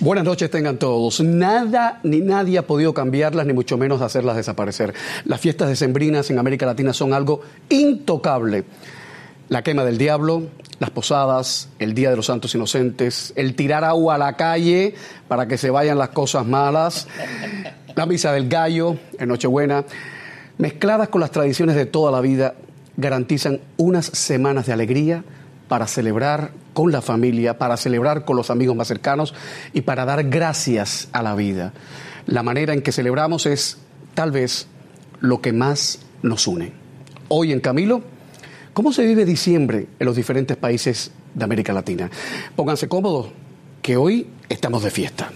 Buenas noches tengan todos. Nada ni nadie ha podido cambiarlas, ni mucho menos hacerlas desaparecer. Las fiestas decembrinas en América Latina son algo intocable. La quema del diablo, las posadas, el Día de los Santos Inocentes, el tirar agua a la calle para que se vayan las cosas malas, la misa del gallo en Nochebuena, mezcladas con las tradiciones de toda la vida, garantizan unas semanas de alegría para celebrar con la familia, para celebrar con los amigos más cercanos y para dar gracias a la vida. La manera en que celebramos es tal vez lo que más nos une. Hoy en Camilo, ¿cómo se vive diciembre en los diferentes países de América Latina? Pónganse cómodos, que hoy estamos de fiesta.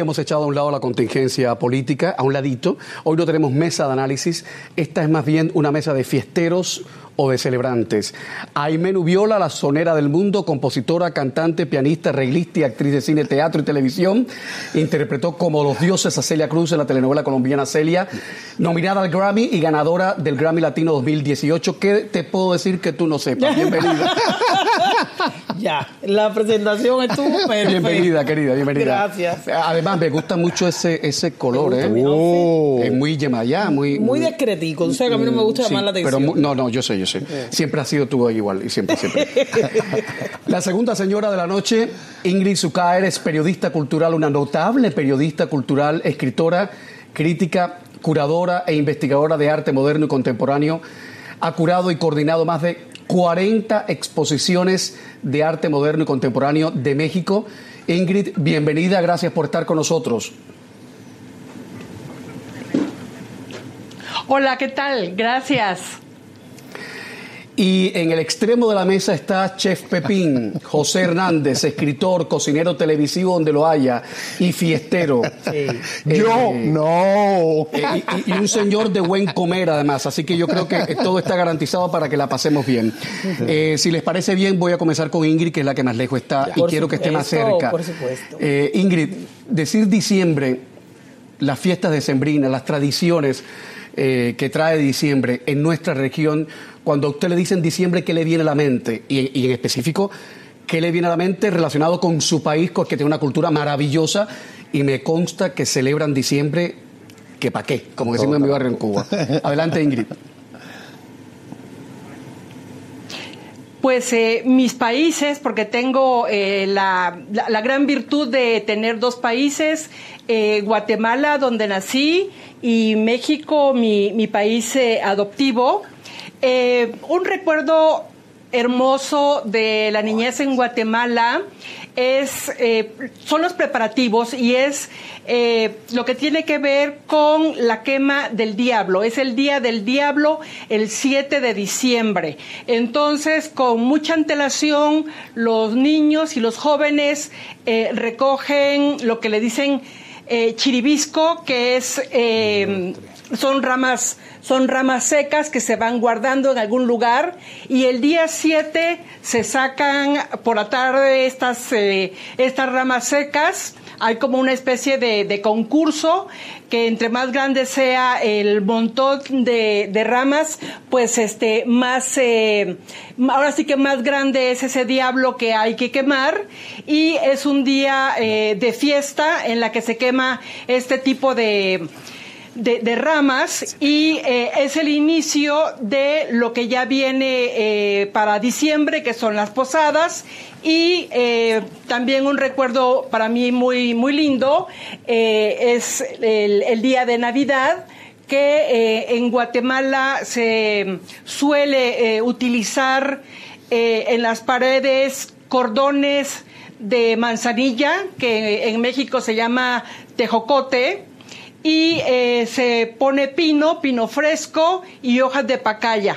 Hemos echado a un lado la contingencia política, a un ladito. Hoy no tenemos mesa de análisis. Esta es más bien una mesa de fiesteros o de celebrantes. Aime Nubiola, la sonera del mundo, compositora, cantante, pianista, reglista y actriz de cine, teatro y televisión, interpretó como los dioses a Celia Cruz en la telenovela colombiana Celia, nominada al Grammy y ganadora del Grammy Latino 2018. ¿Qué te puedo decir que tú no sepas? Bienvenida. ya, la presentación estuvo perfecta. Bienvenida, querida, bienvenida. Gracias. Además, me gusta mucho ese, ese color, ¿eh? Es muy yemayá, muy... Muy discretico, o sea que a mí no me gusta Sí, llamar la atención. Pero, no, no, yo sé, yo sé. Siempre ha sido tú igual, y siempre, siempre. la segunda señora de la noche, Ingrid Zucaer, es periodista cultural, una notable periodista cultural, escritora, crítica, curadora e investigadora de arte moderno y contemporáneo. Ha curado y coordinado más de 40 exposiciones de arte moderno y contemporáneo de México. Ingrid, bienvenida, gracias por estar con nosotros. Hola, ¿qué tal? Gracias. Y en el extremo de la mesa está Chef Pepín, José Hernández, escritor, cocinero televisivo donde lo haya y fiestero. Eh, Yo, no. eh, y, y un señor de buen comer además, así que yo creo que todo está garantizado para que la pasemos bien. Eh, si les parece bien, voy a comenzar con Ingrid, que es la que más lejos está y Por quiero que esté más cerca. por supuesto. Eh, Ingrid, decir diciembre, las fiestas decembrinas, las tradiciones eh, que trae diciembre en nuestra región, cuando a usted le dicen diciembre, ¿qué le viene a la mente? Y, y en específico, ¿qué le viene a la mente relacionado con su país, que tiene una cultura maravillosa y me consta que celebran diciembre, que pa' qué, como decimos en mi barrio en Cuba. Adelante, Ingrid. Pues eh, mis países, porque tengo eh, la, la- la gran virtud de tener dos países, eh, Guatemala, donde nací, y México, mi, mi país eh, adoptivo. Eh, un recuerdo hermoso de la niñez en Guatemala es eh, son los preparativos y es eh, lo que tiene que ver con la quema del diablo. Es el día del diablo, el 7 de diciembre. Entonces, con mucha antelación, los niños y los jóvenes recogen lo que le dicen chiribisco, que es son ramas son ramas secas que se van guardando en algún lugar y el día 7 se sacan por la tarde estas eh, estas ramas secas. Hay como una especie de, concurso que entre más grande sea el montón de, de ramas, pues este más eh, ahora sí que más grande es ese diablo que hay que quemar y es un día eh, de fiesta en la que se quema este tipo de de, ramas y eh, es el inicio de lo que ya viene eh, para diciembre, que son las posadas. Y eh, también un recuerdo para mí muy, muy lindo es el, día de Navidad que en Guatemala se suele utilizar en las paredes cordones de manzanilla, que en México se llama tejocote, y eh, se pone pino, pino fresco y hojas de pacaya.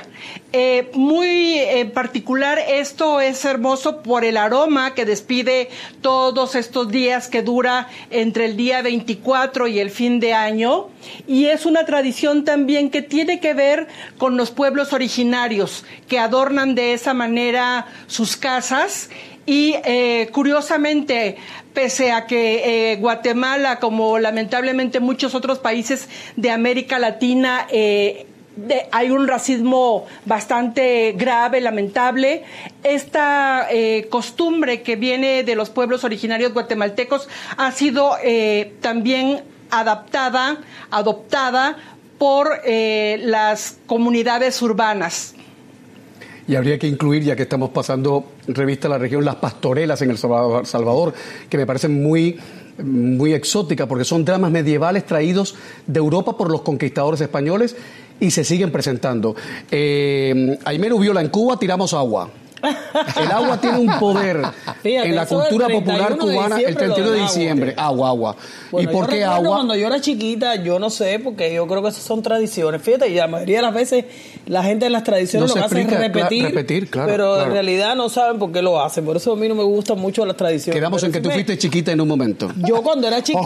Eh, muy en particular esto es hermoso por el aroma que despide todos estos días que dura entre el día 24 y el fin de año y es una tradición también que tiene que ver con los pueblos originarios que adornan de esa manera sus casas y eh, curiosamente, pese a que eh, Guatemala, como lamentablemente muchos otros países de América Latina, eh, hay un racismo bastante grave, lamentable. Esta eh, costumbre que viene de los pueblos originarios guatemaltecos ha sido también adaptada, adoptada por las comunidades urbanas. Y habría que incluir, ya que estamos pasando revista a la región, las pastorelas en El Salvador, que me parecen muy, muy exóticas, porque son dramas medievales traídos de Europa por los conquistadores españoles y se siguen presentando. Eh, Aimero Viola, en Cuba tiramos agua. El agua tiene un poder Fíjate, en la cultura popular 31 de cubana, el diciembre, lo 31 de diciembre, agua, agua. Bueno, ¿Y por yo qué agua? Cuando yo era chiquita, yo no sé, porque yo creo que esas son tradiciones. Fíjate, y la mayoría de las veces la gente en las tradiciones No lo que hace es repetir, repetir, claro, pero claro. en realidad no saben por qué lo hacen. Por eso a mí no me gustan mucho las tradiciones. Quedamos Pero en que tú me- fuiste chiquita en un momento. Yo cuando era chiquita,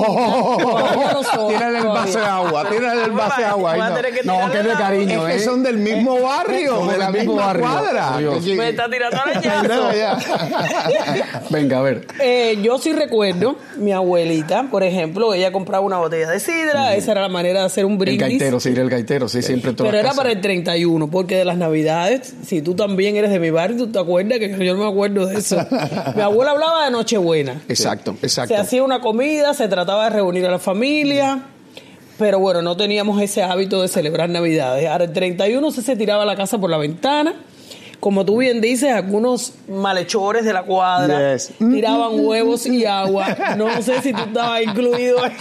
Tírale el vaso de agua, tírale el vaso de agua. ahí no. que No, es de cariño, Es que ¿eh? son del mismo barrio, Somos de la misma barrio, cuadra. Me está tirando No, ya. Venga, a ver. Eh, yo sí recuerdo, mi abuelita, por ejemplo, ella compraba una botella de sidra, esa era la manera de hacer un El brindis. gaitero, sí, el gaitero, sí, siempre en todas Pero era casas. para el 31, porque de las navidades, si tú también eres de mi barrio, tú te acuerdas que yo no me acuerdo de eso. mi abuela hablaba de Nochebuena. Exacto, exacto. Se hacía una comida, se trataba de reunir a la familia, pero bueno, no teníamos ese hábito de celebrar navidades. Ahora el 31 se, se tiraba la casa por la ventana. Como tú bien dices, algunos malhechores de la cuadra Yes. tiraban huevos y agua. No sé si tú estabas incluido en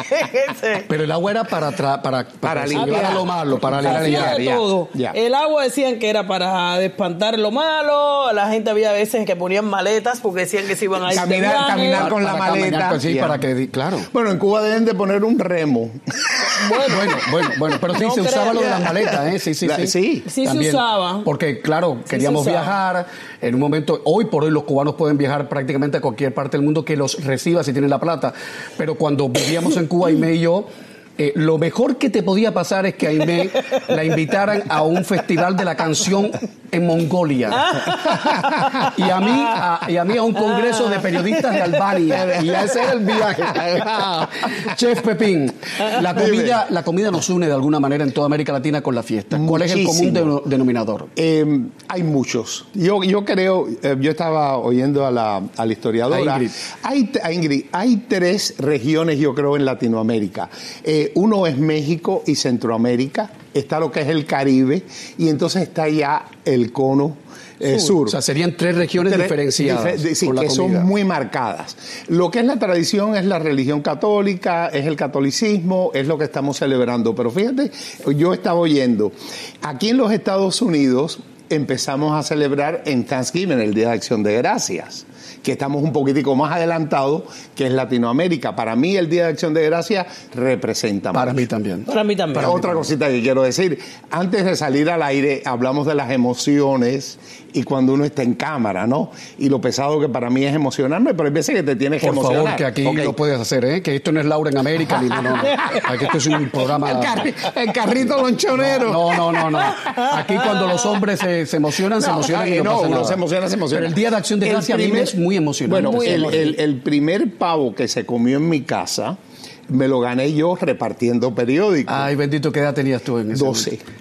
ese. Pero el agua era para, tra- para, para, Para limpiar limpiar. lo malo, para limpiar. de todo. ya. El agua decían que era para despantar lo malo. La gente había veces que ponían maletas porque decían que se iban a ir Caminar- caminar con la Para maleta. sí, para que, claro. Bueno, en Cuba deben de poner un remo. Bueno, bueno, bueno, bueno, pero sí No se usaba lo de las maletas, ¿eh? Sí, sí, La- sí. sí. Sí se usaba. Porque, claro, queríamos viajar. En un momento, hoy por hoy los cubanos pueden viajar prácticamente a cualquier parte del mundo que los reciba si tienen la plata. Pero cuando vivíamos en Cuba, Aimé y yo, eh, lo mejor que te podía pasar es que a Aimé la invitaran a un festival de la canción en Mongolia. y, a mí, a, y a mí a un congreso de periodistas de Albania. Y ese era el viaje. Chef Pepín, la comida, la comida nos une de alguna manera en toda América Latina con la fiesta. ¿Cuál es el común de- denominador? Eh, hay muchos. Yo, yo creo, eh, yo estaba oyendo a la, a la historiadora. A Ingrid. Hay, a Ingrid, hay tres regiones, yo creo, en Latinoamérica. Eh, uno es México y Centroamérica. Está lo que es el Caribe. Y entonces está ya el cono eh, sur. O sea, serían tres regiones Tres- diferenciadas. dife- sí, por la que comida. son muy marcadas. Lo que es la tradición es la religión católica, es el catolicismo, es lo que estamos celebrando. Pero fíjate, yo estaba oyendo, aquí en los Estados Unidos empezamos a celebrar en Thanksgiving, el Día de Acción de Gracias que estamos un poquitico más adelantados que es Latinoamérica. Para mí el Día de Acción de Gracias representa Para mucho. mí también. Para mí también. Pero otra cosita que quiero decir, antes de salir al aire hablamos de las emociones y cuando uno está en cámara, ¿no? Y lo pesado que para mí es emocionarme, pero hay veces que te tienes que Por emocionar. favor, que aquí Ok. lo puedes hacer, ¿eh? Que esto no es Laura en América, ni no, no. no. Aquí esto es un programa. El, carri- el carrito lonchonero. No, no, no, no. Aquí cuando los hombres se, se emocionan, se emocionan y eh, no, no, pasa uno nada. se emociona, se emociona. Pero el Día de Acción de El Gracia a mí me es muy emocionante. Bueno, Muy el, emocionante. el- el primer pavo que se comió en mi casa me lo gané yo repartiendo periódicos. Ay, bendito, ¿qué edad tenías tú en ese 12. momento?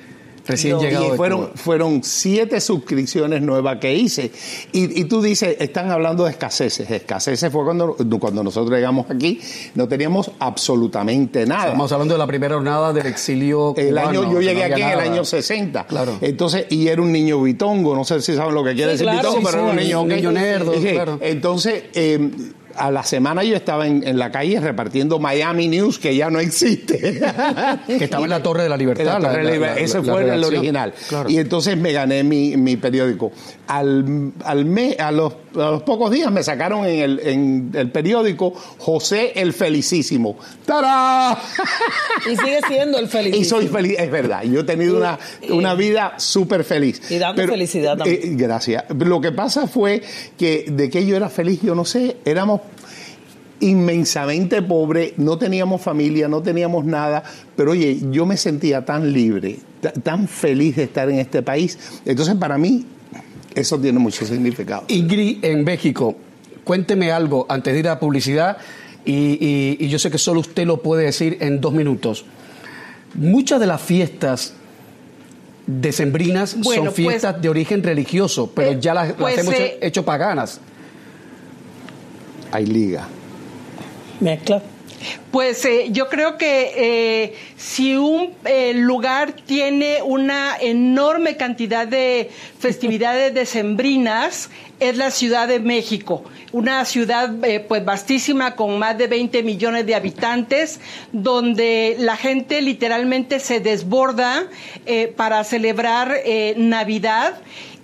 Recién llegado y fueron, fueron siete suscripciones nuevas que hice. Y, y tú dices, están hablando de escaseces. Escaseces fue cuando, cuando nosotros llegamos aquí, no teníamos absolutamente nada. Estamos hablando de la primera jornada del exilio El cubano, año, yo llegué aquí en el año 60. Claro. Entonces, y era un niño bitongo, no sé si saben lo que quiere Sí, decir claro, bitongo, sí, pero era un niño un niño nerdo, Sí, claro. Entonces, eh, a la semana yo estaba en, en la calle repartiendo Miami News, que ya no existe. Que estaba en la Torre de la Libertad. En la la- Torre de la la- Libertad. la- Ese la fue el original. Claro. Y entonces me gané mi, mi periódico. Al, al me- a, los, a los pocos días me sacaron en el, en el periódico José el Felicísimo. ¡Tará! Y sigue siendo el feliz. Y soy feliz, es verdad. Yo he tenido una, una vida súper feliz. y dando felicidad también. eh, gracias. Lo que pasa fue que de que yo era feliz, yo no sé, éramos inmensamente pobres, no teníamos familia, no teníamos nada, pero oye, yo me sentía tan libre, ta- tan feliz de estar en este país. Entonces, para mí, eso tiene mucho significado. Ingrid, en México, cuénteme algo antes de ir a publicidad y, y- y yo sé que solo usted lo puede decir en dos minutos. Muchas de las fiestas decembrinas Bueno, son fiestas pues, de origen religioso, pero eh, ya las, las pues, hemos eh, hecho paganas. Hay liga. Mezcla. Pues eh, yo creo que eh, si un eh, lugar tiene una enorme cantidad de festividades decembrinas, es la Ciudad de México, una ciudad eh, pues vastísima con más de 20 millones de habitantes, donde la gente literalmente se desborda eh, para celebrar eh, Navidad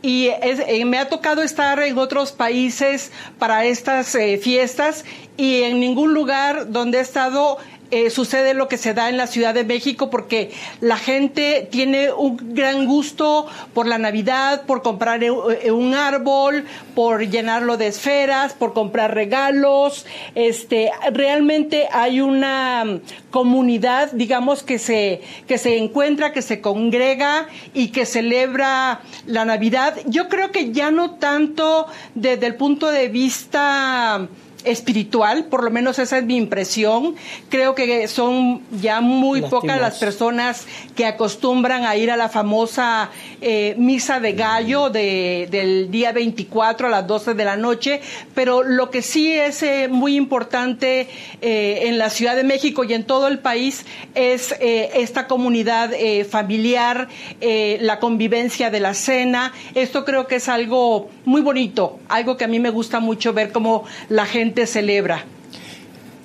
y es- eh, me ha tocado estar en otros países para estas eh, fiestas y en ningún lugar donde he estado eh, sucede lo que se da en la Ciudad de México porque la gente tiene un gran gusto por la Navidad, por comprar eh, eh, un árbol, por llenarlo de esferas, por comprar regalos. Este, realmente hay una mm, comunidad, digamos, que se, que se encuentra, que se congrega y que celebra la Navidad. Yo creo que ya no tanto desde el punto de vista espiritual, por lo menos esa es mi impresión. Creo que son ya muy pocas las personas que acostumbran a ir a la famosa eh, misa de gallo de- del día 24 a las 12 de la noche, pero lo que sí es eh, muy importante eh, en la Ciudad de México y en todo el país es esta comunidad familiar, la convivencia de la cena. Esto creo que es algo muy bonito, algo que a mí me gusta mucho ver cómo la gente celebra.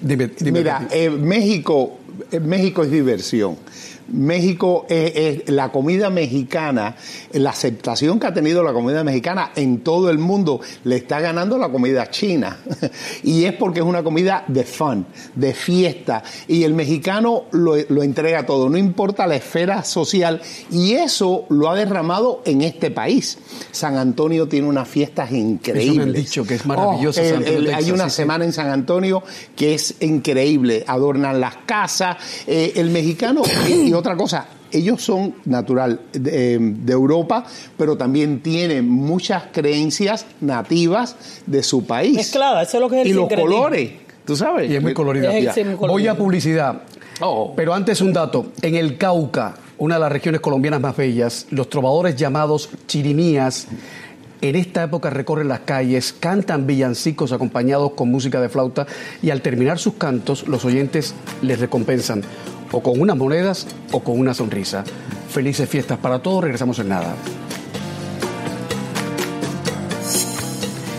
Dime, dime, Mira, eh, México, eh, México es diversión. México es, es la comida mexicana, la aceptación que ha tenido la comida mexicana en todo el mundo le está ganando la comida china. Y es porque es una comida de fun, de fiesta. Y el mexicano lo, lo entrega todo, no importa la esfera social. Y eso lo ha derramado en este país. San Antonio tiene unas fiestas increíbles. me han dicho que es Oh, San el- Antonio, el- Texas, hay una sí, sí. semana en San Antonio que es increíble. Adornan las casas. Eh, el mexicano, otra cosa, ellos son natural de, eh, de Europa, pero también tienen muchas creencias nativas de su país. Mezclada, eso es lo que es el Y los colores, tú sabes. Y es muy colorida. Muy colorido. Voy a publicidad. Oh. Pero antes un dato. En el Cauca, una de las regiones colombianas más bellas, los trovadores llamados chirimías en esta época recorren las calles, cantan villancicos acompañados con música de flauta y al terminar sus cantos los oyentes les recompensan o con unas monedas o con una sonrisa. Felices fiestas para todos, regresamos en nada.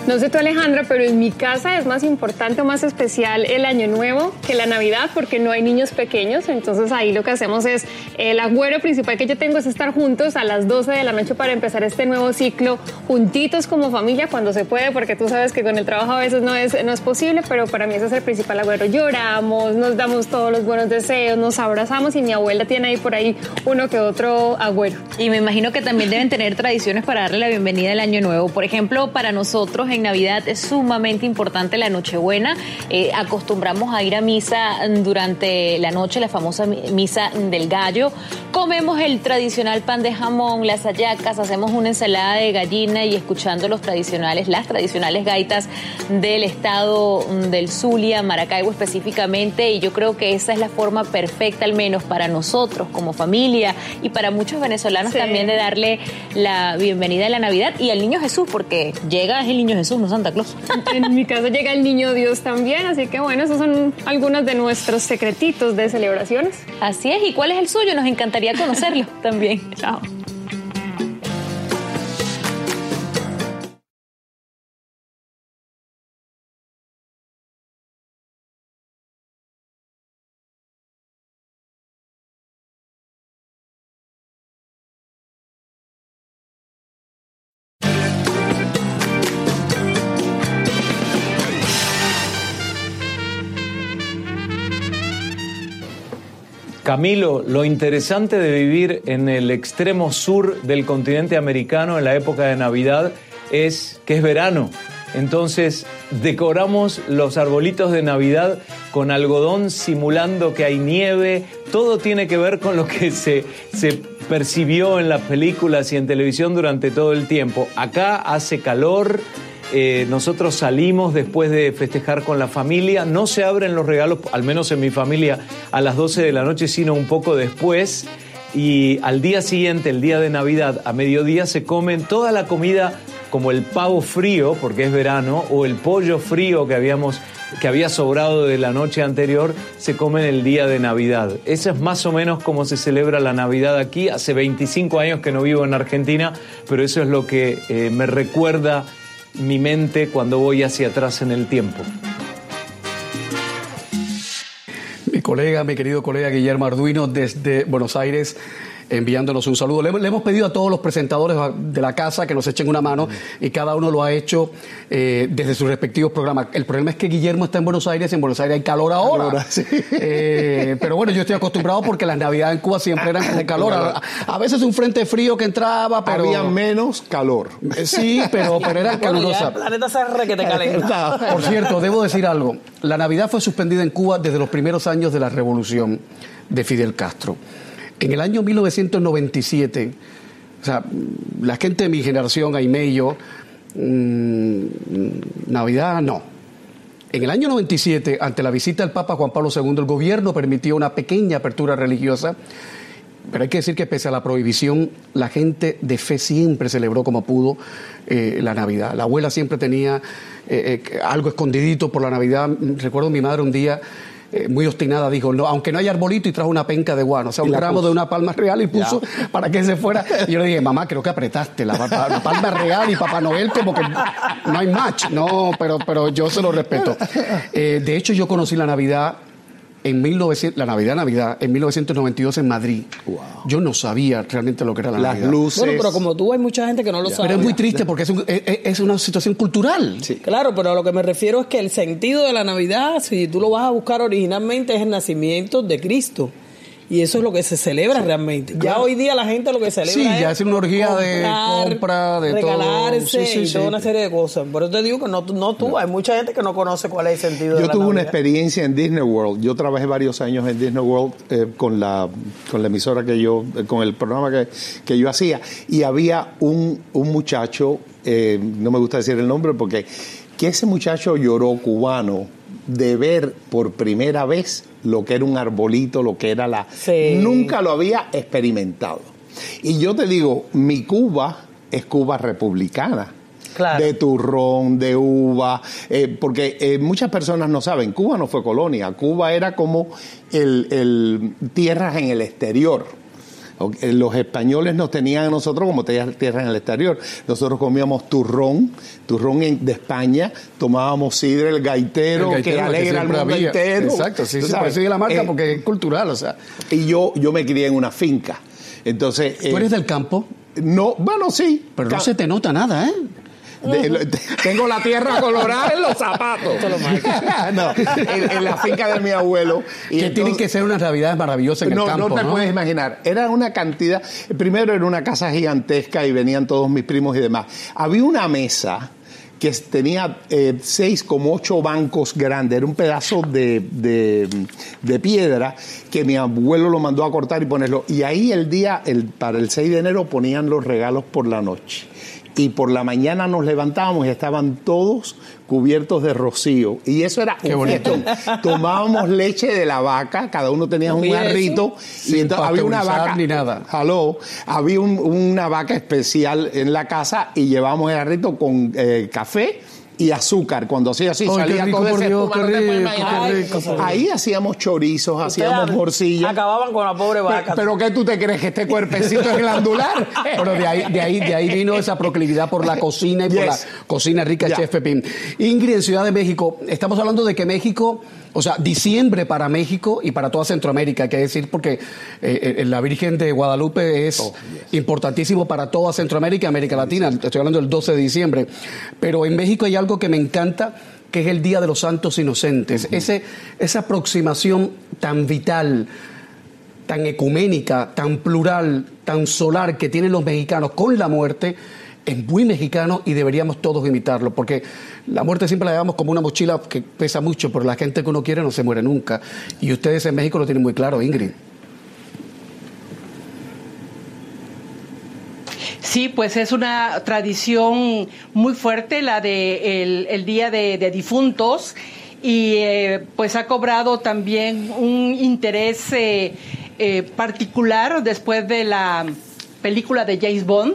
No sé tú Alejandra, pero en mi casa es más importante o más especial el Año Nuevo que la Navidad porque no hay niños pequeños. Entonces ahí lo que hacemos es, el agüero principal que yo tengo es estar juntos a las 12 de la noche para empezar este nuevo ciclo, juntitos como familia cuando se puede, porque tú sabes que con el trabajo a veces no es, no es posible, pero para mí ese es el principal agüero. Lloramos, nos damos todos los buenos deseos, nos abrazamos y mi abuela tiene ahí por ahí uno que otro agüero. Y me imagino que también deben tener tradiciones para darle la bienvenida al año nuevo. Por ejemplo, para nosotros en Navidad es sumamente importante la Nochebuena. Eh, acostumbramos a ir a misa durante la noche, la famosa mi- misa del gallo. Comemos el tradicional pan de jamón, las hallacas, hacemos una ensalada de gallina y escuchando los tradicionales, las tradicionales gaitas del estado mm, del Zulia, Maracaibo específicamente. Y yo creo que esa es la forma perfecta, al menos para nosotros como familia y para muchos venezolanos Sí. también de darle la bienvenida a la Navidad y al niño Jesús, porque llega es el niño Jesús, no Santa Claus. En mi casa llega el niño Dios también, así que bueno, esos son algunos de nuestros secretitos de celebraciones. Así es, ¿y cuál es el suyo? Nos encantaría conocerlo también. Chao. Camilo, lo interesante de vivir en el extremo sur del continente americano en la época de Navidad es que es verano. Entonces decoramos los arbolitos de Navidad con algodón simulando que hay nieve. Todo tiene que ver con lo que se, se percibió en las películas y en televisión durante todo el tiempo. Acá hace calor, eh, nosotros salimos después de festejar con la familia, no se abren los regalos, al menos en mi familia, a las 12 de la noche, sino un poco después. Y al día siguiente, el día de Navidad, a mediodía, se comen toda la comida como el pavo frío, porque es verano, o el pollo frío que habíamos que había sobrado de la noche anterior, se comen el día de Navidad. Eso es más o menos como se celebra la Navidad aquí. Hace 25 años que no vivo en Argentina, pero eso es lo que eh, me recuerda mi mente cuando voy hacia atrás en el tiempo. Mi colega, mi querido colega Guillermo Arduino desde Buenos Aires enviándonos un saludo. Le, hemos pedido a todos los presentadores de la casa que nos echen una mano y cada uno lo ha hecho eh, desde sus respectivos programas. El problema es que Guillermo está en Buenos Aires, en Buenos Aires hay calor ahora. Eh, pero bueno, yo estoy acostumbrado porque las navidades en Cuba siempre eran de calor. A, veces un frente frío que entraba, pero... Había menos calor. Eh, sí, pero, pero era calurosa. El planeta se que te calienta. Por cierto, debo decir algo. La Navidad fue suspendida en Cuba desde los primeros años de la revolución de Fidel Castro. En el año 1997, o sea, la gente de mi generación, Aime y yo, mm, Navidad no. En el año 97, ante la visita del Papa Juan Pablo II, el gobierno permitió una pequeñña apertura religiosa, pero hay que decir que pese a la prohibición, la gente de fe siempre celebró como pudo eh, la Navidad. La abuela siempre tenía eh, eh, algo escondidito por la Navidad. Recuerdo mi madre un día eh, muy obstinada, dijo, no, aunque no haya arbolito, y trajo una penca de guano, o sea, un ramo de una palma real y puso para que se fuera. Y yo le dije, mamá, creo que apretaste la, palma real y Papá Noel como que no hay match. No, pero, pero yo se lo respeto. Eh, de hecho, yo conocí la Navidad en 1900, la Navidad, Navidad, en 1992 en Madrid. Yo no sabía realmente lo que era la Las Navidad. luces. Bueno, pero como tú hay mucha gente que no lo sabe. Pero es muy triste porque es, es, una situación cultural. Sí. Claro, pero a lo que me refiero es que el sentido de la Navidad, si tú lo vas a buscar originalmente, es el nacimiento de Cristo. Y eso es lo que se celebra realmente. Ya hoy día la gente lo que celebra sí, ya es una orgía de compra, de regalarse todo. y toda una serie de cosas. Por eso te digo que no, no tú, hay mucha gente que no conoce cuál es el sentido yo de tuve una experiencia en Disney World. Yo trabajé varios años en Disney World eh, con, la, con la emisora que yo, eh, con el programa que, que yo hacía. Y había un, un muchacho, eh, no me gusta decir el nombre porque, que ese muchacho lloró cubano de ver por primera vez lo que era un arbolito, lo que era la... Nunca lo había experimentado. Y yo te digo, mi Cuba es Cuba republicana. De turrón, de uva, eh, porque eh, muchas personas no saben, Cuba no fue colonia, Cuba era como el tierras en el exterior. Los españoles nos tenían a nosotros como tierra en el exterior. Nosotros comíamos turrón, turrón de España, tomábamos sidra, el gaitero, que alegra al mundo entero. Exacto, sí, sí, por eso la marca, eh, porque es cultural, o sea. Y yo, yo me crié en una finca. Entonces. ¿Tú eres eh, del campo? No, bueno, sí. Pero no se te nota nada, ¿eh? Tengo la tierra colorada en los zapatos. no, en, la finca de mi abuelo. Y que tienen que ser unas navidades maravillosas en no, el campo. No te puedes imaginar. Era una cantidad. Primero era una casa gigantesca y venían todos mis primos y demás. Había una mesa que tenía eh, seis como ocho bancos grandes, era un pedazo de, de, piedra que mi abuelo lo mandó a cortar y ponerlo. Y ahí el día, el, para el 6 de enero, ponían los regalos por la noche y por la mañana nos levantábamos y estaban todos cubiertos de rocío. Y eso era Qué bonito. Tomábamos leche de la vaca, cada uno tenía un garrito y entonces había una vaca. Ni nada. había una vaca especial en la casa y llevábamos el garrito con eh, café y azúcar. Cuando hacía así, salía todo ese Dios, Ahí hacíamos chorizos, hacíamos morcillas. Acababan con la pobre vaca. ¿Pero qué tú te crees que este cuerpecito es glandular? Pero de ahí, de ahí, de ahí vino esa proclividad por la cocina y por la cocina rica Chef Pepín. Ingrid, en Ciudad de México, estamos hablando de que México o sea, diciembre para México y para toda Centroamérica, hay que decir, porque eh, eh, la Virgen de Guadalupe es oh, importantísimo para toda Centroamérica y América Latina. Estoy hablando del 12 de diciembre. Pero en México hay algo que me encanta, que es el Día de los Santos Inocentes. Ese, esa aproximación tan vital tan ecuménica, tan plural, tan solar que tienen los mexicanos con la muerte, es muy mexicano y deberíamos todos imitarlo, porque la muerte siempre la llevamos como una mochila que pesa mucho, pero la gente que uno quiere no se muere nunca. Y ustedes en México lo tienen muy claro, Ingrid. Sí, pues es una tradición muy fuerte la de el, Día de, Difuntos y eh, pues ha cobrado también un interés eh, eh, particular después de la película de James Bond.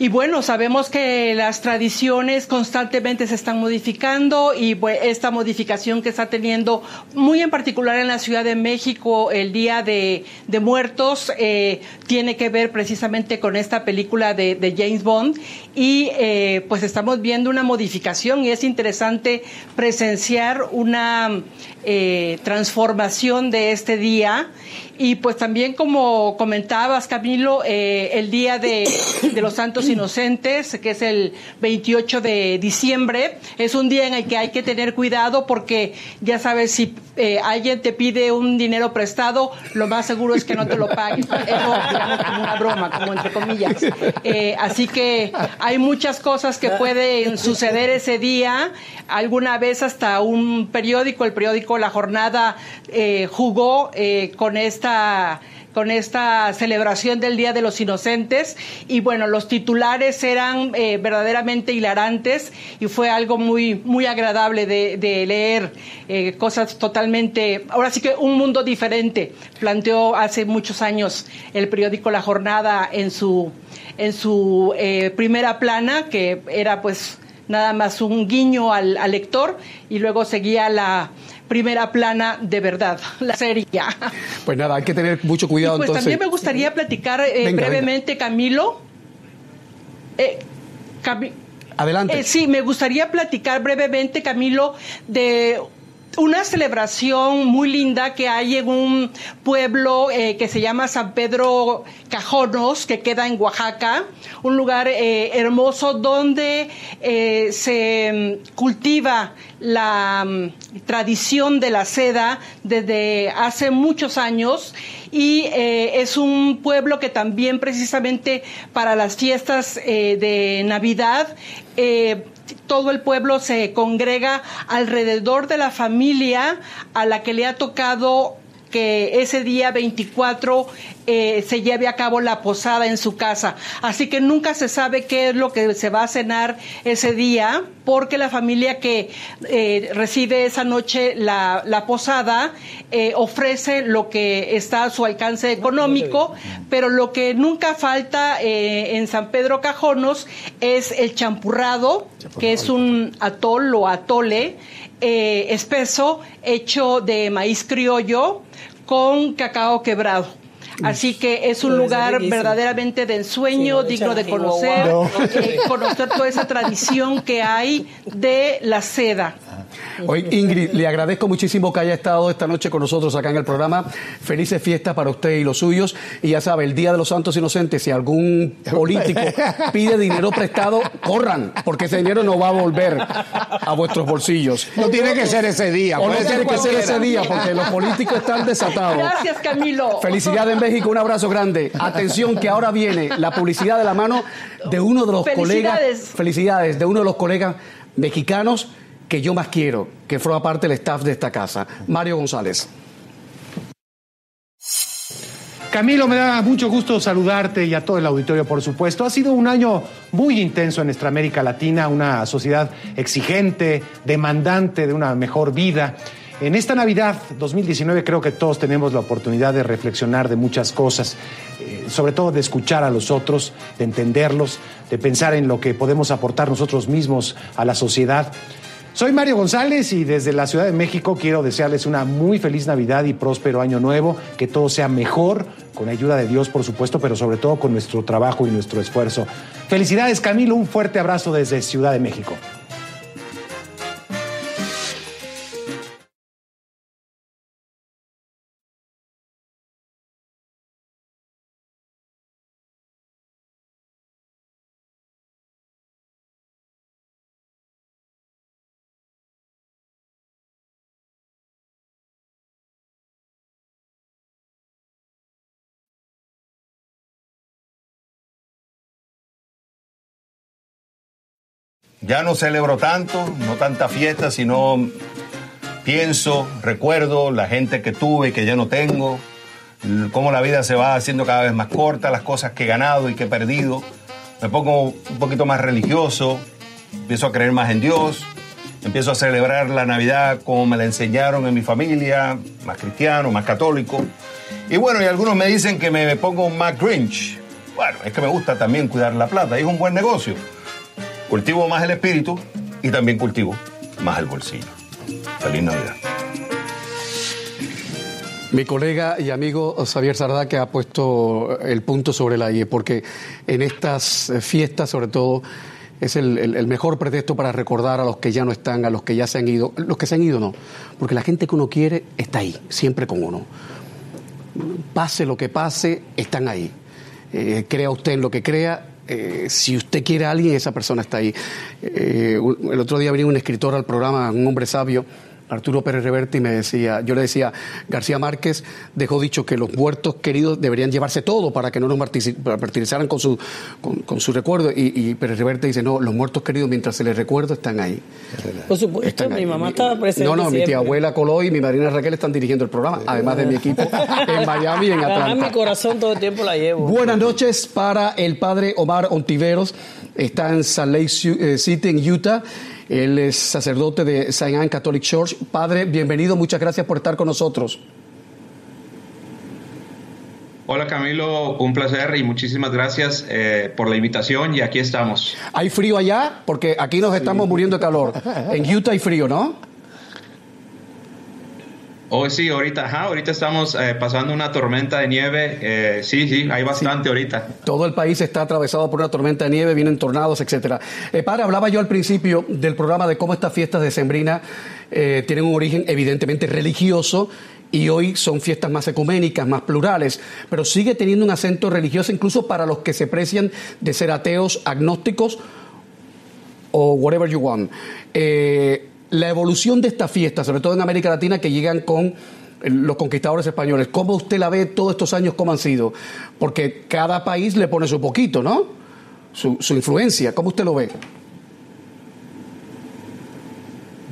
Y bueno, sabemos que las tradiciones constantemente se están modificando y esta modificación que está teniendo, muy en particular en la Ciudad de México, el Día de, Muertos, eh, tiene que ver precisamente con esta película de, James Bond. Y eh, pues estamos viendo una modificación y es interesante presenciar una eh, transformación de este día. Y pues también como comentabas, Camilo, eh, el Día de, los Santos Inocentes, que es el 28 de diciembre, es un día en el que hay que tener cuidado porque ya sabes, si eh, alguien te pide un dinero prestado, lo más seguro es que no te lo pague. Eso digamos como una broma, como entre comillas. Eh, así que hay muchas cosas que pueden suceder ese día. Alguna vez hasta un periódico, el periódico La Jornada, jugó con esta con esta celebración del Día de los Inocentes. Y bueno, los titulares eran eh, verdaderamente hilarantes y fue algo muy, muy agradable de, leer eh, cosas totalmente, ahora sí que un mundo diferente, planteó hace muchos años el periódico La Jornada en su, en su eh, primera plana, que era pues nada más un guiño al, al lector y luego seguía la primera plana de verdad, la serie. Pues nada, hay que tener mucho cuidado. pues también me gustaría platicar eh, brevemente, Camilo. Eh, Adelante. Eh, sí, me gustaría platicar brevemente, Camilo, de una celebración muy linda que hay en un pueblo eh, que se llama San Pedro Cajonos, que queda en Oaxaca, un lugar eh, hermoso donde eh, se mm, cultiva la mm, tradición de la seda desde hace muchos años y es un pueblo que también precisamente para las fiestas de Navidad todo el pueblo se congrega alrededor de la familia a la que le ha tocado que ese día 24 eh, se lleve a cabo la posada en su casa. Así que nunca se sabe qué es lo que se va a cenar ese día, porque la familia que eh, recibe esa noche la, posada eh, ofrece lo que está a su alcance económico, pero lo que nunca falta en San Pedro Cajonos es el champurrado, que es un atol o atole espeso hecho de maíz criollo con cacao quebrado. Así que es un lugar verdaderamente de ensueño, digno de conocer, eh, conocer toda esa tradición que hay de la seda. Hoy, Ingrid, le agradezco muchísimo que haya estado esta noche con nosotros acá en el programa. Felices fiestas para usted y los suyos. Y ya sabe, el Día de los Santos Inocentes, si algún político pide dinero prestado, corran, porque ese dinero no va a volver a vuestros bolsillos. No tiene que ser ese día. O no tiene que ser ese día, porque los políticos están desatados. Gracias, Camilo. Felicidades en México, un abrazo grande. Atención, que ahora viene la publicidad de la mano de uno de los colegas. Felicidades, de uno de los colegas mexicanos que yo más quiero, que forma parte del staff de esta casa. Mario González. Camilo, me da mucho gusto saludarte y a todo el auditorio, por supuesto. Ha sido un año muy intenso en nuestra América Latina, una sociedad exigente, demandante de una mejor vida. En esta Navidad 2019 creo que todos tenemos la oportunidad de reflexionar de muchas cosas, eh, sobre todo de escuchar a los otros, de entenderlos, de pensar en lo que podemos aportar nosotros mismos a la sociedad. Soy Mario González y desde la Ciudad de México quiero desearles una muy feliz Navidad y próspero año nuevo, que todo sea mejor, con ayuda de Dios por supuesto, pero sobre todo con nuestro trabajo y nuestro esfuerzo. Felicidades Camilo, un fuerte abrazo desde Ciudad de México. Ya no celebro tanto, no tanta fiesta, sino pienso, recuerdo la gente que tuve y que ya no tengo, cómo la vida se va haciendo cada vez más corta, las cosas que he ganado y que he perdido. Me pongo un poquito más religioso, empiezo a creer más en Dios, empiezo a celebrar la Navidad como me la enseñaron en mi familia, más cristiano, más católico. Y bueno, y algunos me dicen que me pongo más Grinch. Bueno, es que me gusta también cuidar la plata es un buen negocio. Cultivo más el espíritu y también cultivo más el bolsillo. Feliz Navidad. Mi colega y amigo Xavier Sardá que ha puesto el punto sobre la IE, porque en estas fiestas, sobre todo, es el, mejor pretexto para recordar a los que ya no están, a los que ya se han ido. Los que se han ido no, porque la gente que uno quiere está ahí, siempre con uno. Pase lo que pase, están ahí. Eh, crea usted en lo que crea, eh, si usted quiere a alguien, esa persona está ahí. Eh, el otro día venía un escritor al programa, un hombre sabio, Arturo Pérez Reverte y me decía, yo le decía, García Márquez dejó dicho que los muertos queridos deberían llevarse todo para que no nos martirizaran con su, con, su recuerdo. Y, Pérez Reverte dice, no, los muertos queridos mientras se les recuerda están ahí. Por supuesto, mi mamá estaba presente. No, no, mi tía abuela Coloy y mi madrina Raquel están dirigiendo el programa, además de mi equipo en Miami y en Atlanta. En mi corazón todo el tiempo la llevo. Buenas noches para el padre Omar Ontiveros, está en Salt Lake eh, City, en Utah. Él es sacerdote de St. Anne Catholic Church. Padre, bienvenido, muchas gracias por estar con nosotros. Hola Camilo, un placer y muchísimas gracias eh, por la invitación y aquí estamos. ¿Hay frío allá? Porque aquí nos estamos muriendo de calor. En Utah hay frío, ¿no? Oh, sí, ahorita, ajá, ahorita estamos eh, pasando una tormenta de nieve. Eh, sí, sí, hay bastante ahorita. Todo el país está atravesado por una tormenta de nieve, vienen tornados, etcétera. Eh, padre, hablaba yo al principio del programa de cómo estas fiestas de Sembrina eh, tienen un origen evidentemente religioso y hoy son fiestas más ecuménicas, más plurales, pero sigue teniendo un acento religioso incluso para los que se precian de ser ateos, agnósticos o whatever you want. Eh, la evolución de esta fiesta, sobre todo en América Latina, que llegan con eh, los conquistadores españoles. ¿Cómo usted la ve todos estos años, cómo han sido? Porque cada país le pone su poquito, ¿no? Su, influencia. ¿Cómo usted lo ve?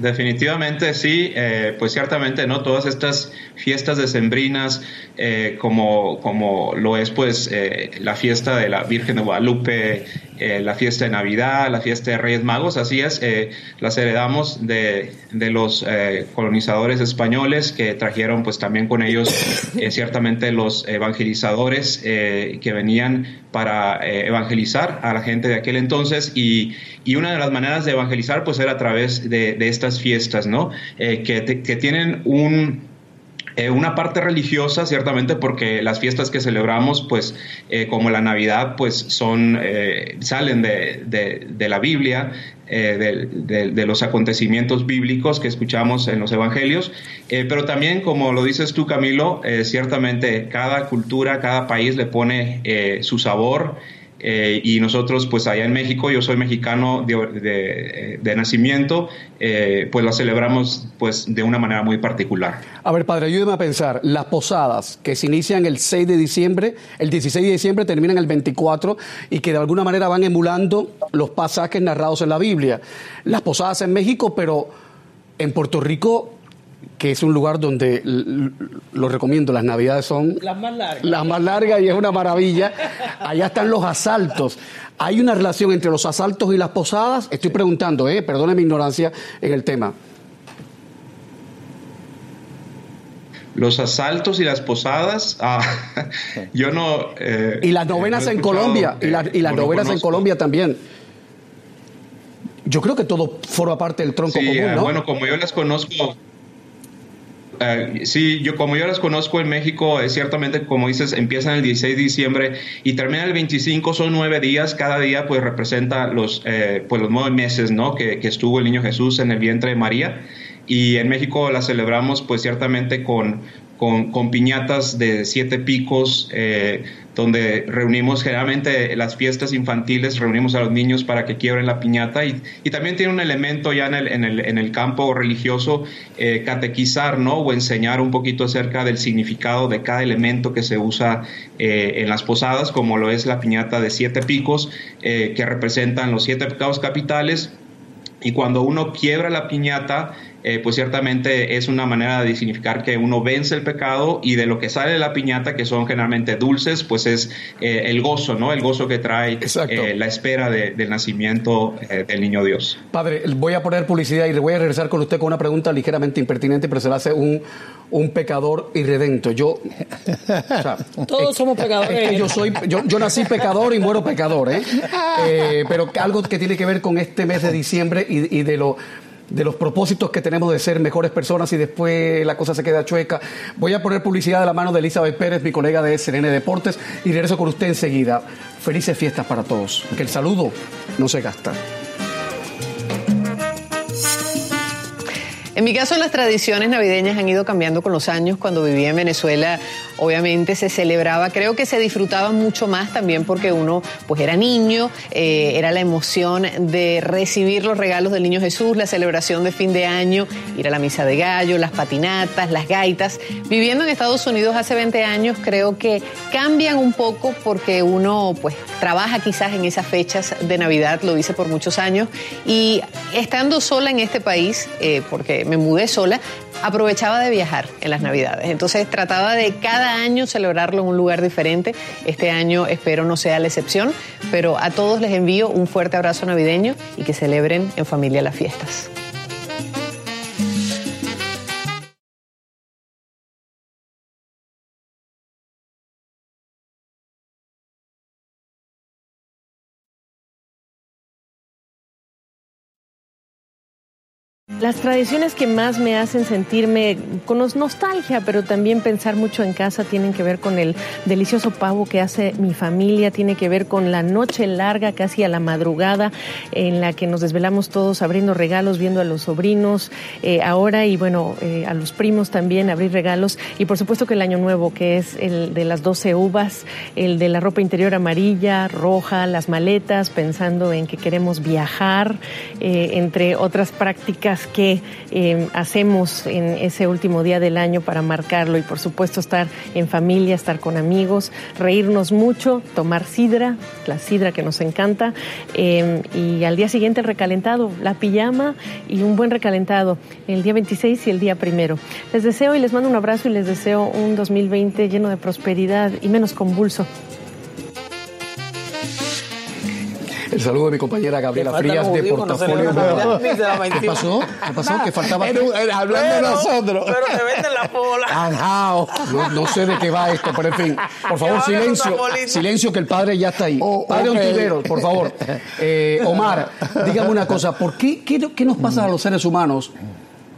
Definitivamente sí, eh, pues ciertamente no todas estas fiestas decembrinas eh, como, como lo es pues eh, la fiesta de la Virgen de Guadalupe, la fiesta de Navidad, la fiesta de Reyes Magos, así es, las heredamos de, de los colonizadores españoles que trajeron pues también con ellos ciertamente los evangelizadores que venían para evangelizar a la gente de aquel entonces y, y, una de las maneras de evangelizar pues era a través de, de estas fiestas, ¿no? Eh, que, que, tienen un, eh, una parte religiosa, ciertamente, porque las fiestas que celebramos, pues, eh, como la Navidad, pues, son, salen de, de, la Biblia, de, de, los acontecimientos bíblicos que escuchamos en los evangelios, pero también, como lo dices tú, Camilo, ciertamente cada cultura, cada país le pone su sabor, eh, y nosotros, pues allá en México, yo soy mexicano de, de, nacimiento, eh, pues la celebramos pues de una manera muy particular. A ver, padre, ayúdeme a pensar, las posadas que se inician el 6 de diciembre, el 16 de diciembre terminan el 24 y que de alguna manera van emulando los pasajes narrados en la Biblia. Las posadas en México, pero en Puerto Rico que es un lugar donde lo recomiendo, las navidades son las más largas. Las más largas y es una maravilla. Allá están los asaltos. ¿Hay una relación entre los asaltos y las posadas? Estoy preguntando, eh, perdone mi ignorancia en el tema. Los asaltos y las posadas, ah, yo no... Eh, y las novenas en Colombia, y, las novenas en Colombia también. Yo creo que todo forma parte del tronco común, eh, ¿no? Bueno, como yo las conozco, eh, sí, yo como yo las conozco en México, es ciertamente, como dices, empiezan el 16 de diciembre y terminan el 25, son nueve días, cada día pues representa los, eh, pues los nueve meses, ¿no? Que, que, estuvo el niño Jesús en el vientre de María. Y en México la celebramos pues ciertamente con, con, con piñatas de siete picos, eh, donde reunimos generalmente las fiestas infantiles, reunimos a los niños para que quiebren la piñata y, también tiene un elemento ya en el campo religioso, eh, catequizar ¿no? o enseñar un poquito acerca del significado de cada elemento que se usa eh, en las posadas, como lo es la piñata de siete picos, eh, que representan los siete pecados capitales Y cuando uno quiebra la piñata, eh, pues ciertamente es una manera de significar que uno vence el pecado y de lo que sale de la piñata, que son generalmente dulces, pues es eh, el gozo, ¿no? El gozo que trae eh, la espera del nacimiento del niño Dios. Padre, voy a poner publicidad y le voy a regresar con usted con una pregunta ligeramente impertinente, pero se la hace un, un pecador irredento. Yo. Todos somos pecadores. yo, soy, yo, yo, nací pecador y muero pecador, ¿eh? Pero algo que tiene que ver con este mes de diciembre y, y de lo de los propósitos que tenemos de ser mejores personas y después la cosa se queda chueca. Voy a poner publicidad de la mano de Elizabeth Pérez, mi colega de SNN Deportes, y regreso con usted enseguida. Felices fiestas para todos. Que el saludo no se gasta. En mi caso, las tradiciones navideñas han ido cambiando con los años. Cuando vivía en Venezuela, obviamente se celebraba, creo que se disfrutaba mucho más también porque uno pues era niño, eh, era la emoción de recibir los regalos del niño Jesús, la celebración de fin de año, ir a la misa de gallo, las patinatas, las gaitas. Viviendo en Estados Unidos hace 20 años, creo que cambian un poco porque uno pues trabaja quizás en esas fechas de Navidad, lo hice por muchos años, y estando sola en este país, eh, porque me mudé sola, aprovechaba de viajar en las Navidades. Entonces trataba de cada año celebrarlo en un lugar diferente. Este año espero no sea la excepción, pero a todos les envío un fuerte abrazo navideño y que celebren en familia las fiestas. Las tradiciones que más me hacen sentirme con nostalgia, pero también pensar mucho en casa, tienen que ver con el delicioso pavo que hace mi familia, tiene que ver con la noche larga, casi a la madrugada, en la que nos desvelamos todos abriendo regalos, viendo a los sobrinos eh, ahora y bueno, eh, a los primos también abrir regalos. Y por supuesto que el año nuevo, que es el de las 12 uvas, el de la ropa interior amarilla, roja, las maletas, pensando en que queremos viajar, eh, entre otras prácticas que eh, hacemos en ese último día del año para marcarlo y por supuesto estar en familia, estar con amigos, reírnos mucho, tomar sidra, la sidra que nos encanta eh, y al día siguiente el recalentado, la pijama y un buen recalentado el día 26 y el día primero. Les deseo y les mando un abrazo y les deseo un 2020 lleno de prosperidad y menos convulso. El saludo de mi compañera Gabriela Frías de Portafolio. ¿Qué pasó? ¿Qué pasó? Que faltaba. hablando de nosotros. Pero te venden la pola. No, no, sé de qué va esto, pero en fin. Por favor, silencio. Silencio, que el padre ya está ahí. Oh, padre okay. por favor. Eh, Omar, dígame una cosa. ¿Por qué, qué, qué, nos pasa a los seres humanos?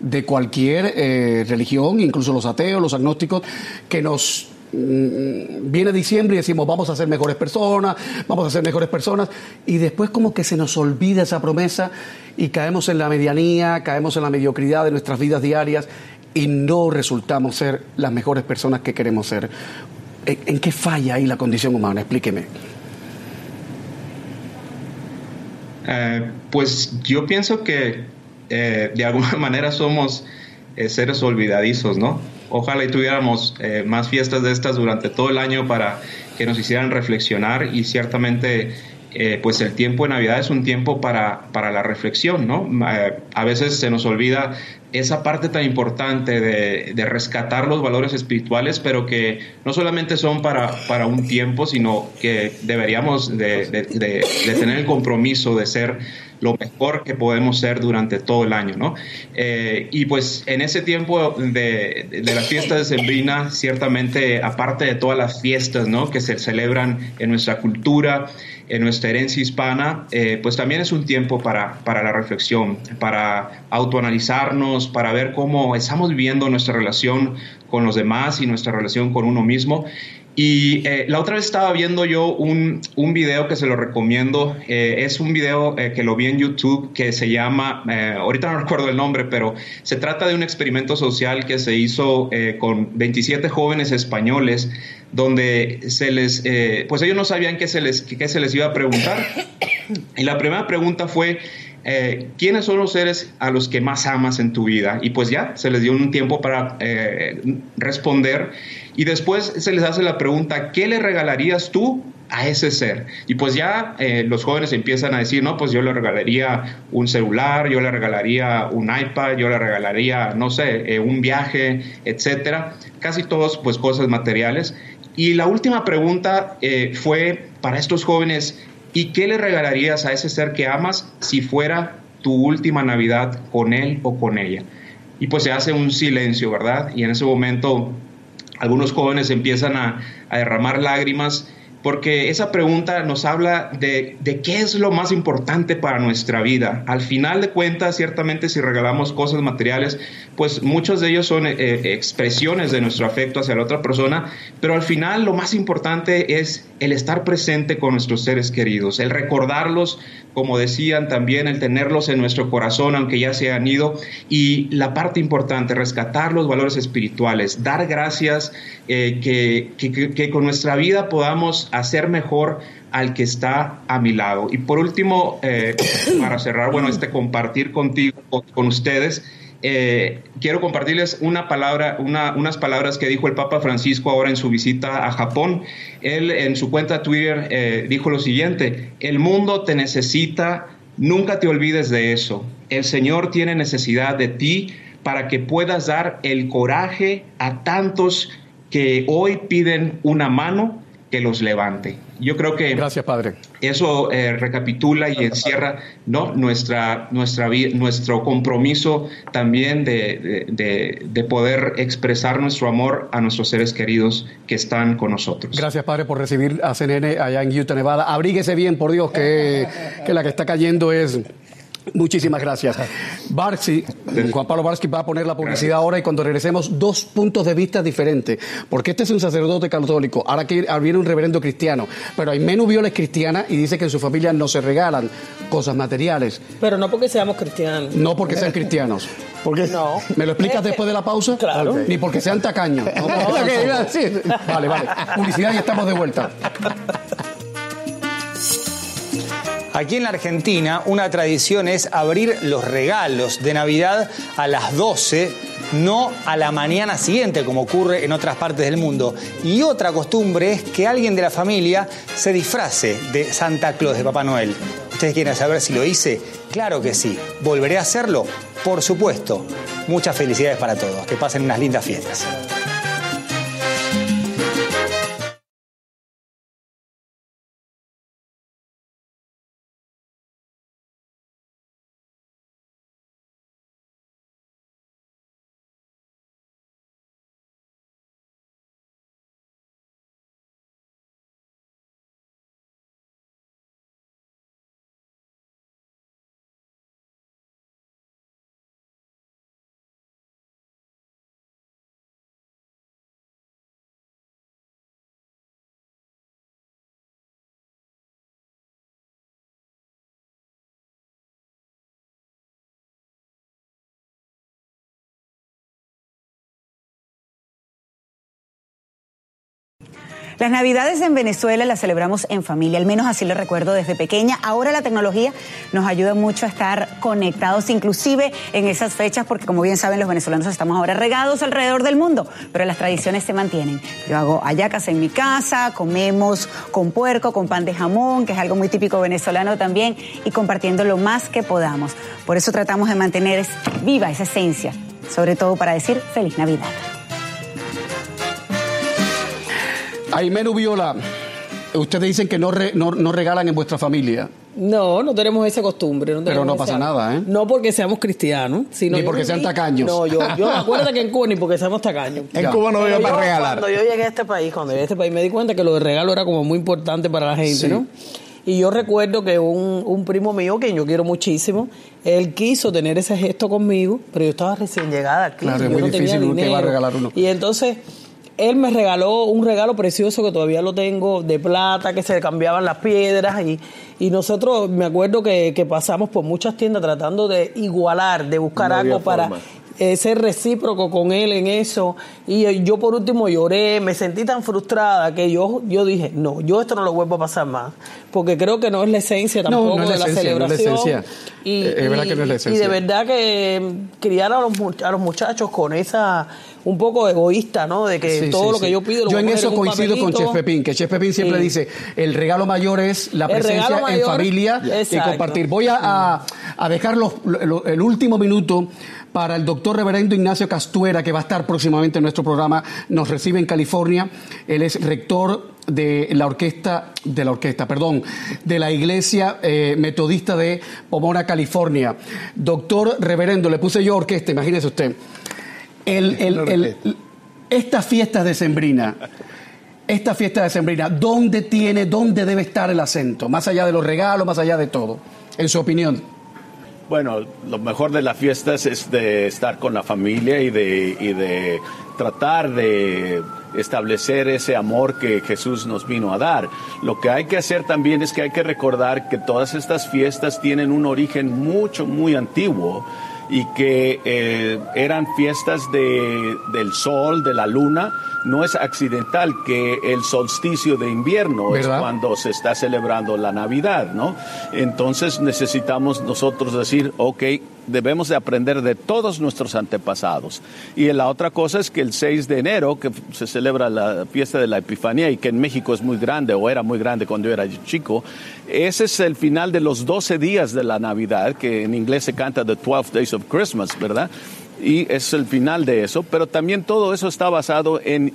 de cualquier eh, religión, incluso los ateos, los agnósticos, que nos viene diciembre y decimos vamos a ser mejores personas, vamos a ser mejores personas, y después como que se nos olvida esa promesa y caemos en la medianía, caemos en la mediocridad de nuestras vidas diarias y no resultamos ser las mejores personas que queremos ser. ¿En, qué falla ahí la condición humana? Explíqueme. Eh, pues yo pienso que eh, de alguna manera somos eh, seres olvidadizos, ¿no? Ojalá y tuviéramos eh, más fiestas de estas durante todo el año para que nos hicieran reflexionar y ciertamente eh, pues el tiempo de Navidad es un tiempo para, para la reflexión, ¿no? Eh, a veces se nos olvida esa parte tan importante de, de, rescatar los valores espirituales, pero que no solamente son para, para un tiempo, sino que deberíamos de, de tener el compromiso de ser lo mejor que podemos ser durante todo el año, ¿no? Eh, y pues en ese tiempo de, de las fiestas de Sembrina, ciertamente, aparte de todas las fiestas, ¿no? Que se celebran en nuestra cultura, en nuestra herencia hispana, eh, pues también es un tiempo para, para la reflexión, para autoanalizarnos, para ver cómo estamos viviendo nuestra relación con los demás y nuestra relación con uno mismo. Y eh, la otra vez estaba viendo yo un, un video que se lo recomiendo. Eh, es un video eh, que lo vi en YouTube que se llama, ahorita no recuerdo el nombre, pero se trata de un experimento social que se hizo con 27 jóvenes españoles donde se les, pues ellos no sabían qué se les, qué se les iba a preguntar. Y la primera pregunta fue, eh, ¿quiénes son los seres a los que más amas en tu vida? Y pues ya, se les dio un tiempo para eh, responder. Y después se les hace la pregunta, ¿qué le regalarías tú a ese ser. Y pues ya eh, los jóvenes empiezan a decir, no, pues yo le regalaría un celular, yo le regalaría un iPad, yo le regalaría, no sé, eh, un viaje, etcétera. Casi todos, pues cosas materiales. Y la última pregunta eh, fue para estos jóvenes, ¿y qué le regalarías a ese ser que amas si fuera tu última Navidad con él o con ella? Y pues se hace un silencio, ¿verdad? Y en ese momento algunos jóvenes empiezan a, a derramar lágrimas porque esa pregunta nos habla de, de, qué es lo más importante para nuestra vida. Al final de cuentas, ciertamente si regalamos cosas materiales, pues muchos de ellos son eh, expresiones de nuestro afecto hacia la otra persona, pero al final lo más importante es el estar presente con nuestros seres queridos, el recordarlos, como decían también, el tenerlos en nuestro corazón, aunque ya se han ido, y la parte importante, rescatar los valores espirituales, dar gracias, eh, que, que, con nuestra vida podamos hacer mejor al que está a mi lado. Y por último, eh, para cerrar, bueno, este compartir contigo, con ustedes, eh, quiero compartirles una palabra, una, unas palabras que dijo el Papa Francisco ahora en su visita a Japón. Él en su cuenta Twitter eh, dijo lo siguiente, el mundo te necesita, nunca te olvides de eso. El Señor tiene necesidad de ti para que puedas dar el coraje a tantos que hoy piden una mano que los levante. Yo creo que Gracias, Padre. eso eh, recapitula y encierra ¿no? nuestra, nuestra, nuestro compromiso también de, de, de, poder expresar nuestro amor a nuestros seres queridos que están con nosotros. Gracias, Padre, por recibir a CNN allá en Utah, Nevada. Abríguese bien, por Dios, que, que la que está cayendo es Muchísimas gracias. Barsi, Juan Pablo Barsky va a poner la publicidad ahora y cuando regresemos, dos puntos de vista diferentes. Porque este es un sacerdote católico, ahora que viene un reverendo cristiano, pero Aimenu Viola es cristiana y dice que en su familia no se regalan cosas materiales. Pero no porque seamos cristianos. No porque sean cristianos. Porque, no. ¿Me lo explicas después de la pausa? Claro. Ni porque sean tacaños. No, no. Vale, vale. Publicidad y estamos de vuelta. Aquí en la Argentina una tradición es abrir los regalos de Navidad a las 12, no a la mañana siguiente como ocurre en otras partes del mundo. Y otra costumbre es que alguien de la familia se disfrace de Santa Claus, de Papá Noel. ¿Ustedes quieren saber si lo hice? Claro que sí. ¿Volveré a hacerlo? Por supuesto. Muchas felicidades para todos. Que pasen unas lindas fiestas. Las Navidades en Venezuela las celebramos en familia, al menos así lo recuerdo desde pequeña. Ahora la tecnología nos ayuda mucho a estar conectados, inclusive en esas fechas, porque como bien saben los venezolanos estamos ahora regados alrededor del mundo, pero las tradiciones se mantienen. Yo hago hallacas en mi casa, comemos con puerco, con pan de jamón, que es algo muy típico venezolano también, y compartiendo lo más que podamos. Por eso tratamos de mantener viva esa esencia, sobre todo para decir feliz Navidad. Aimenu Viola, ustedes dicen que no, re, no, no, regalan en vuestra familia. No, no tenemos esa costumbre. No Pero no esa, pasa nada, ¿eh? No porque seamos cristianos. Sino ni porque sean tacaños. No, yo, yo acuérdate que en Cuba ni porque seamos tacaños. En ya. Cuba no había para regalar. Cuando yo llegué a este país, cuando llegué a este país, me di cuenta que lo de regalo era como muy importante para la gente, sí. ¿no? Y yo recuerdo que un, un, primo mío, que yo quiero muchísimo, él quiso tener ese gesto conmigo, pero yo estaba recién llegada aquí. Claro, yo es muy no difícil tenía dinero. que va a regalar uno. Y entonces él me regaló un regalo precioso que todavía lo tengo, de plata, que se cambiaban las piedras. Y, y nosotros, me acuerdo que, que pasamos por muchas tiendas tratando de igualar, de buscar no algo para... Forma. eh, ser recíproco con él en eso. Y eh, yo por último lloré, me sentí tan frustrada que yo, yo dije, no, yo esto no lo vuelvo a pasar más, porque creo que no es la esencia tampoco no es la de la esencia, no es la celebración. esencia. Y, es verdad y- que no es la y esencia. de verdad que criar a los, a los muchachos con esa, un poco egoísta, ¿no? De que Sí, todo sí, lo que sí. yo pido lo Yo en eso un coincido con papelito. Chef Pepín, que Chef Pepín siempre dice, el regalo mayor es la presencia regalo en mayor, familia y exacto. compartir. Voy a, a- a dejar los- lo- el último minuto para el doctor reverendo Ignacio Castuera, que va a estar próximamente en nuestro programa, nos recibe en California. Él es rector de la orquesta, de la orquesta, perdón, de la iglesia eh, metodista de Pomona, California. Doctor reverendo, le puse yo orquesta, imagínese usted. El, el- el- esta fiesta de Sembrina, esta fiesta de Sembrina, ¿dónde tiene, dónde debe estar el acento? Más allá de los regalos, más allá de todo, en su opinión. Bueno, lo mejor de las fiestas es de estar con la familia y de, y de tratar de establecer ese amor que Jesús nos vino a dar. Lo que hay que hacer también es que hay que recordar que todas estas fiestas tienen un origen mucho, muy antiguo y que eh, eran fiestas de, del sol, de la luna. No es accidental que el solsticio de invierno es cuando se está celebrando la Navidad, ¿no? Entonces necesitamos nosotros decir, ok, debemos de aprender de todos nuestros antepasados. Y la otra cosa es que el 6 de enero, que se celebra la fiesta de la Epifanía y que en México es muy grande, o era muy grande cuando yo era chico, ese es el final de los 12 días de la Navidad, que en inglés se canta The 12 Days of Christmas, ¿verdad? Y es el final de eso, pero también todo eso está basado en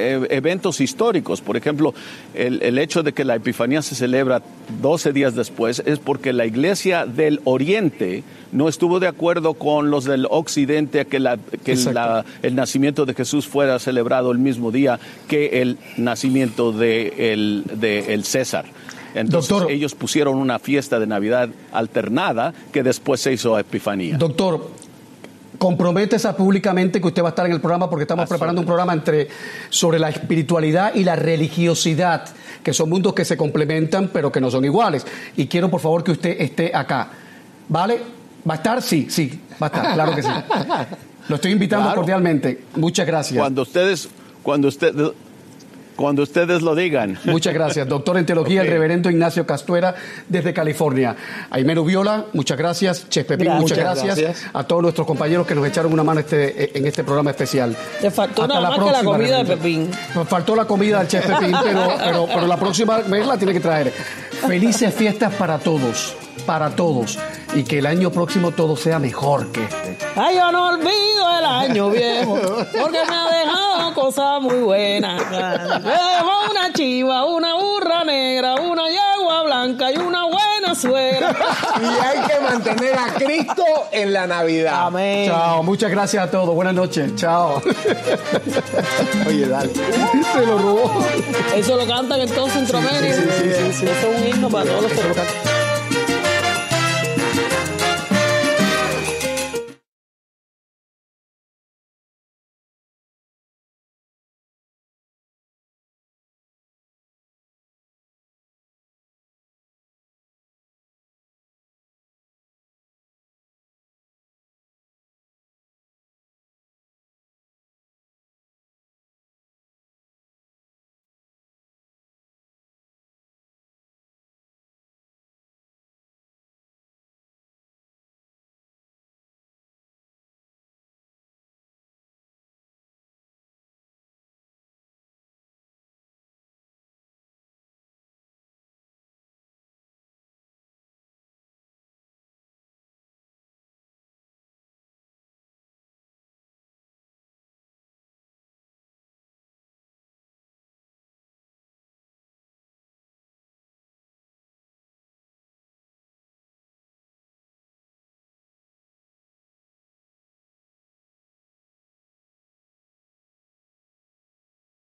eventos históricos. Por ejemplo, el, el hecho de que la Epifanía se celebra 12 días después es porque la iglesia del Oriente no estuvo de acuerdo con los del Occidente a que, la- que la- el nacimiento de Jesús fuera celebrado el mismo día que el nacimiento de el, de el César. Entonces ellos pusieron una fiesta de Navidad alternada que después se hizo Epifanía. Doctor, comprométese públicamente que usted va a estar en el programa porque estamos preparando un programa entre, sobre la espiritualidad y la religiosidad, que son mundos que se complementan pero que no son iguales. Y quiero por favor que usted esté acá. ¿Vale? ¿Va a estar? Sí, sí, va a estar, claro que sí. Lo estoy invitando Claro. cordialmente. Muchas gracias. Cuando ustedes, cuando ustedes, cuando ustedes lo digan. Muchas gracias. Doctor en teología, el reverendo Ignacio Castuera, desde California. Aimero Viola, muchas gracias. Chef Pepín, Gracias. muchas gracias. Gracias. A todos nuestros compañeros que nos echaron una mano este, en este programa especial. Te faltó Hasta nada la más que la comida de. Pepín. Nos faltó la comida del chef Pepín, pero, pero, pero la próxima vez la tiene que traer. Felices fiestas para todos, para todos. Y que el año próximo todo sea mejor que este. Ay, yo no olvido el año viejo, porque me ha dejado cosas muy buenas. Me dejó una chiva, una burra negra, una yegua blanca y una buena suegra. Y hay que mantener a Cristo en la Navidad. Amén. Chao, muchas gracias a todos. Buenas noches. Chao. Oye, dale. Se lo robó. Eso lo cantan en todo Centroamérica. Sí, sí, sí, sí, sí. Eso es un himno para todos los centroamericanos.